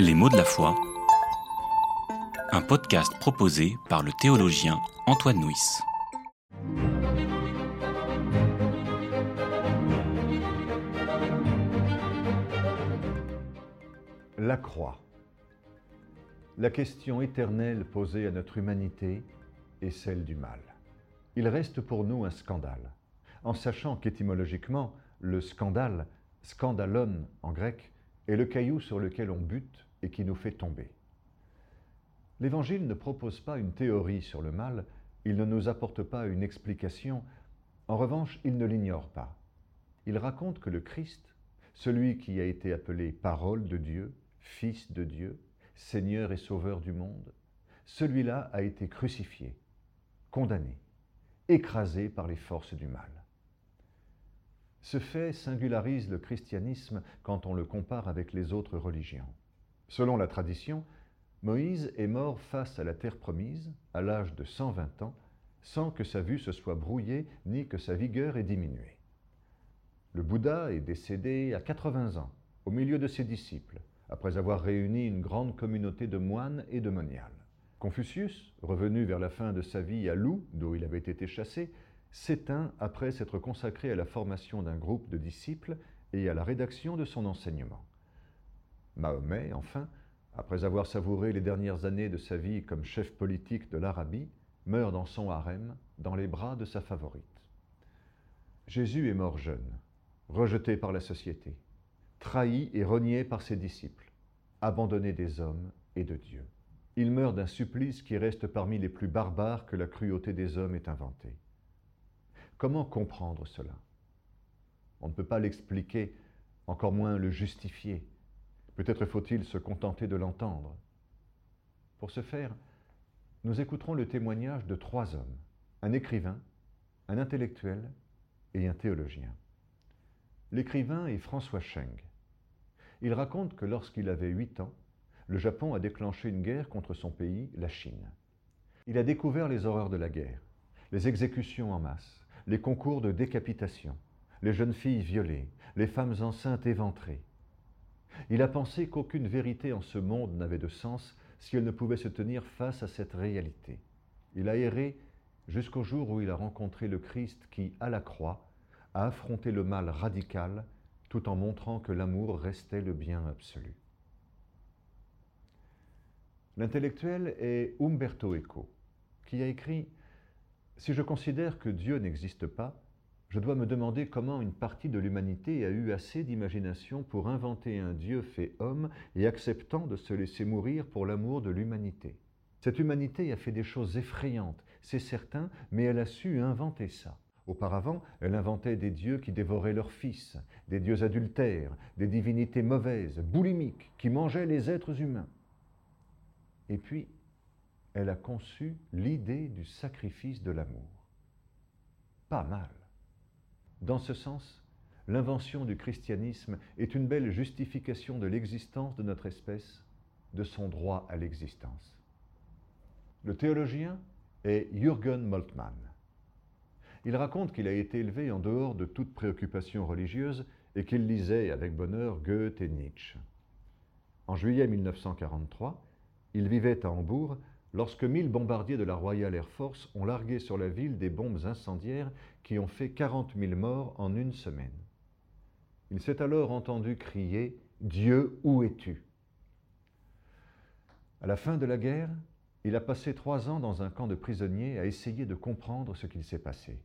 Les mots de la foi. Un podcast proposé par le théologien Antoine Nuis. La croix. La question éternelle posée à notre humanité est celle du mal. Il reste pour nous un scandale, en sachant qu'étymologiquement, le scandale, scandalon en grec, est le caillou sur lequel on bute et qui nous fait tomber. L'Évangile ne propose pas une théorie sur le mal, il ne nous apporte pas une explication, en revanche, il ne l'ignore pas. Il raconte que le Christ, celui qui a été appelé parole de Dieu, Fils de Dieu, Seigneur et Sauveur du monde, celui-là a été crucifié, condamné, écrasé par les forces du mal. Ce fait singularise le christianisme quand on le compare avec les autres religions. Selon la tradition, Moïse est mort face à la terre promise, à l'âge de 120 ans, sans que sa vue se soit brouillée ni que sa vigueur ait diminué. Le Bouddha est décédé à 80 ans, au milieu de ses disciples, après avoir réuni une grande communauté de moines et de moniales. Confucius, revenu vers la fin de sa vie à Lou, d'où il avait été chassé, s'éteint après s'être consacré à la formation d'un groupe de disciples et à la rédaction de son enseignement. Mahomet, enfin, après avoir savouré les dernières années de sa vie comme chef politique de l'Arabie, meurt dans son harem, dans les bras de sa favorite. Jésus est mort jeune, rejeté par la société, trahi et renié par ses disciples, abandonné des hommes et de Dieu. Il meurt d'un supplice qui reste parmi les plus barbares que la cruauté des hommes ait inventé. Comment comprendre cela? On ne peut pas l'expliquer, encore moins le justifier. Peut-être faut-il se contenter de l'entendre. Pour ce faire, nous écouterons le témoignage de trois hommes, un écrivain, un intellectuel et un théologien. L'écrivain est François Cheng. Il raconte que lorsqu'il avait huit ans, le Japon a déclenché une guerre contre son pays, la Chine. Il a découvert les horreurs de la guerre, les exécutions en masse, les concours de décapitation, les jeunes filles violées, les femmes enceintes éventrées. Il a pensé qu'aucune vérité en ce monde n'avait de sens si elle ne pouvait se tenir face à cette réalité. Il a erré jusqu'au jour où il a rencontré le Christ qui, à la croix, a affronté le mal radical tout en montrant que l'amour restait le bien absolu. L'intellectuel est Umberto Eco, qui a écrit si je considère que Dieu n'existe pas, je dois me demander comment une partie de l'humanité a eu assez d'imagination pour inventer un Dieu fait homme et acceptant de se laisser mourir pour l'amour de l'humanité. Cette humanité a fait des choses effrayantes, c'est certain, mais elle a su inventer ça. Auparavant, elle inventait des dieux qui dévoraient leurs fils, des dieux adultères, des divinités mauvaises, boulimiques, qui mangeaient les êtres humains. Et puis, elle a conçu l'idée du sacrifice de l'amour. Pas mal. Dans ce sens, l'invention du christianisme est une belle justification de l'existence de notre espèce, de son droit à l'existence. Le théologien est Jürgen Moltmann. Il raconte qu'il a été élevé en dehors de toute préoccupation religieuse et qu'il lisait avec bonheur Goethe et Nietzsche. En juillet 1943, il vivait à Hambourg lorsque mille bombardiers de la Royal Air Force ont largué sur la ville des bombes incendiaires qui ont fait 40 000 morts en une semaine. Il s'est alors entendu crier Dieu, où es-tu? À la fin de la guerre, il a passé trois ans dans un camp de prisonniers à essayer de comprendre ce qu'il s'est passé.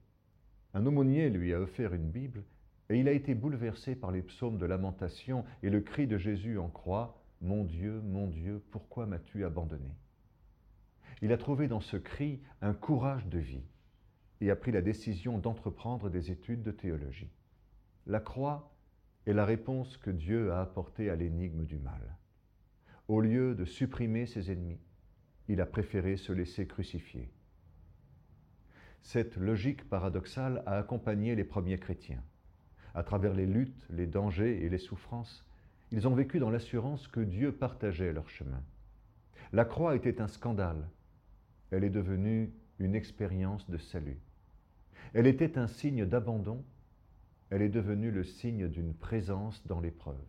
Un aumônier lui a offert une Bible et il a été bouleversé par les psaumes de lamentation et le cri de Jésus en croix Mon Dieu, mon Dieu, pourquoi m'as-tu abandonné? Il a trouvé dans ce cri un courage de vie et a pris la décision d'entreprendre des études de théologie. La croix est la réponse que Dieu a apportée à l'énigme du mal. Au lieu de supprimer ses ennemis, il a préféré se laisser crucifier. Cette logique paradoxale a accompagné les premiers chrétiens. À travers les luttes, les dangers et les souffrances, ils ont vécu dans l'assurance que Dieu partageait leur chemin. La croix était un scandale, elle est devenue une expérience de salut. Elle était un signe d'abandon, elle est devenue le signe d'une présence dans l'épreuve.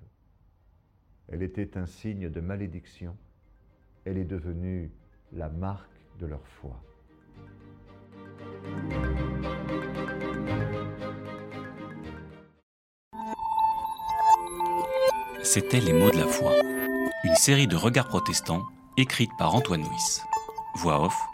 Elle était un signe de malédiction. Elle est devenue la marque de leur foi. C'était Les mots de la foi, une série de regards protestants écrite par Antoine Nuis. Voix off,